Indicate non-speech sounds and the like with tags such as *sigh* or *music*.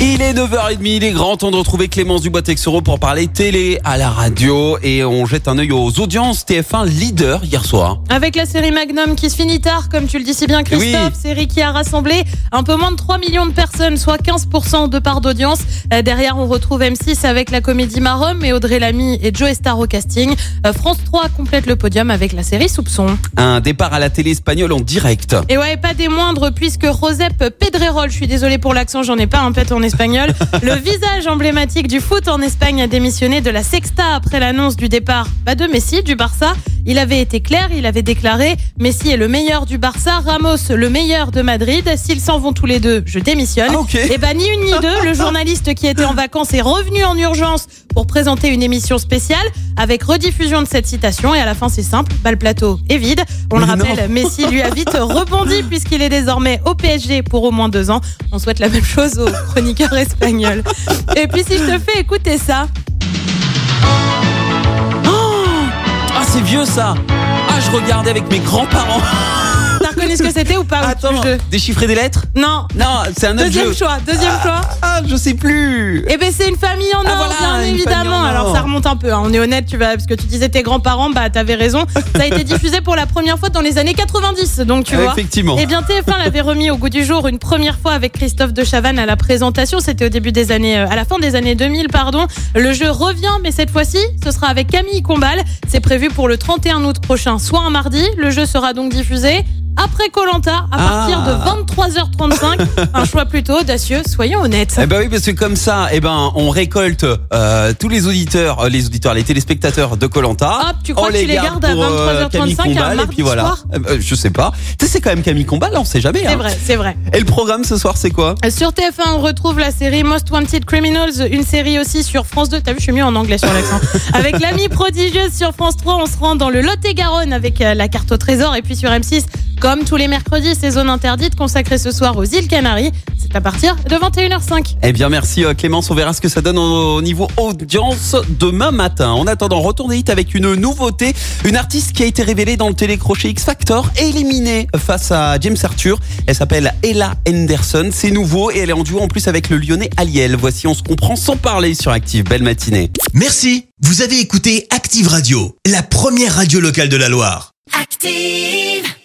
Il est 9h30, il est grand temps de retrouver Clémence Dubois-Texoro pour parler télé à la radio et on jette un œil aux audiences TF1 leader hier soir. Avec la série Magnum qui se finit tard, comme tu le dis si bien Christophe, Oui. série qui a rassemblé un peu moins de 3 millions de personnes, soit 15% de part d'audience. Euh, derrière, on retrouve M6 avec la comédie Marom et Audrey Lamy et Joe Star au casting. Euh, France 3 complète le podium avec la série Soupçon. Un départ à la télé espagnole en direct. Et ouais, pas des moindres, puisque Josep Pedrerol, je suis désolée pour l'accent, j'en ai pas un pet en le visage emblématique du foot en Espagne a démissionné de la Sexta après l'annonce du départ bah, de Messi du Barça. Il avait été clair, il avait déclaré Messi est le meilleur du Barça, Ramos le meilleur de Madrid. S'ils s'en vont tous les deux, je démissionne. Ah. Et bah ni une ni deux, le journaliste qui était en vacances est revenu en urgence pour présenter une émission spéciale avec rediffusion de cette citation. Et à la fin, c'est simple, bah, le plateau est vide. On le non. rappelle, Messi lui a vite rebondi *laughs* puisqu'il est désormais au PSG pour au moins deux ans. On souhaite la même chose aux chroniqueurs espagnols. Et puis si je te fais écouter ça, vieux ça Ah je regardais avec mes grands-parents. *laughs* reconnu ce que c'était ou pas Attends, déchiffrer des lettres Non. Non, c'est un autre Deuxième jeu. choix, deuxième choix. Ah, je sais plus. Eh ben c'est une famille en Ah, or, voilà, bien évidemment. en or. Alors ça remonte un peu. hein. On est honnête, tu vas parce que tu disais tes grands-parents, bah t'avais raison. *laughs* Ça a été diffusé pour la première fois dans les années 90, donc tu vois. Effectivement. Eh bien, TF1 *laughs* l'avait remis au goût du jour une première fois avec Christophe de Chavannes à la présentation. C'était au début des années, euh, à la fin des années 2000, pardon. Le jeu revient, mais cette fois-ci, ce sera avec Camille Combal. C'est prévu pour le 31 août prochain, soit un mardi. Le jeu sera donc diffusé après Colanta à partir Ah. de 23h35. un choix plutôt audacieux, soyons honnêtes. Eh ben oui, parce que comme ça, eh ben, on récolte euh, tous les auditeurs, euh, les auditeurs, les téléspectateurs de Colanta. Hop, tu crois que tu les gardes à 23h35 un et puis voilà. soir Eh ben, je sais pas. Tu sais, c'est quand même Camille Combal, on sait jamais. C'est hein. vrai, c'est vrai. Et le programme ce soir, c'est quoi? Sur TF1, on retrouve la série Most Wanted Criminals, une série aussi sur France 2. T'as vu, je suis mieux en anglais sur l'accent. *laughs* avec l'amie prodigieuse sur France 3, on se rend dans le Lot-et-Garonne avec euh, la carte au trésor. Et puis sur M6, comme tous les mercredis, c'est zone interdite consacrée ce soir aux îles Canaries. C'est à partir de 21h05. Eh bien, merci euh, Clémence. On verra ce que ça donne au, au niveau audience demain matin. En attendant, retournez vite avec une nouveauté. Une artiste qui a été révélée dans le télécrochet X Factor, éliminée face à James Arthur. Elle s'appelle Ella Henderson. C'est nouveau et elle est en duo en plus avec le lyonnais Aliel. Voici, on se comprend sans parler sur Active. Belle matinée. Merci. Vous avez écouté Active Radio, la première radio locale de la Loire. Active.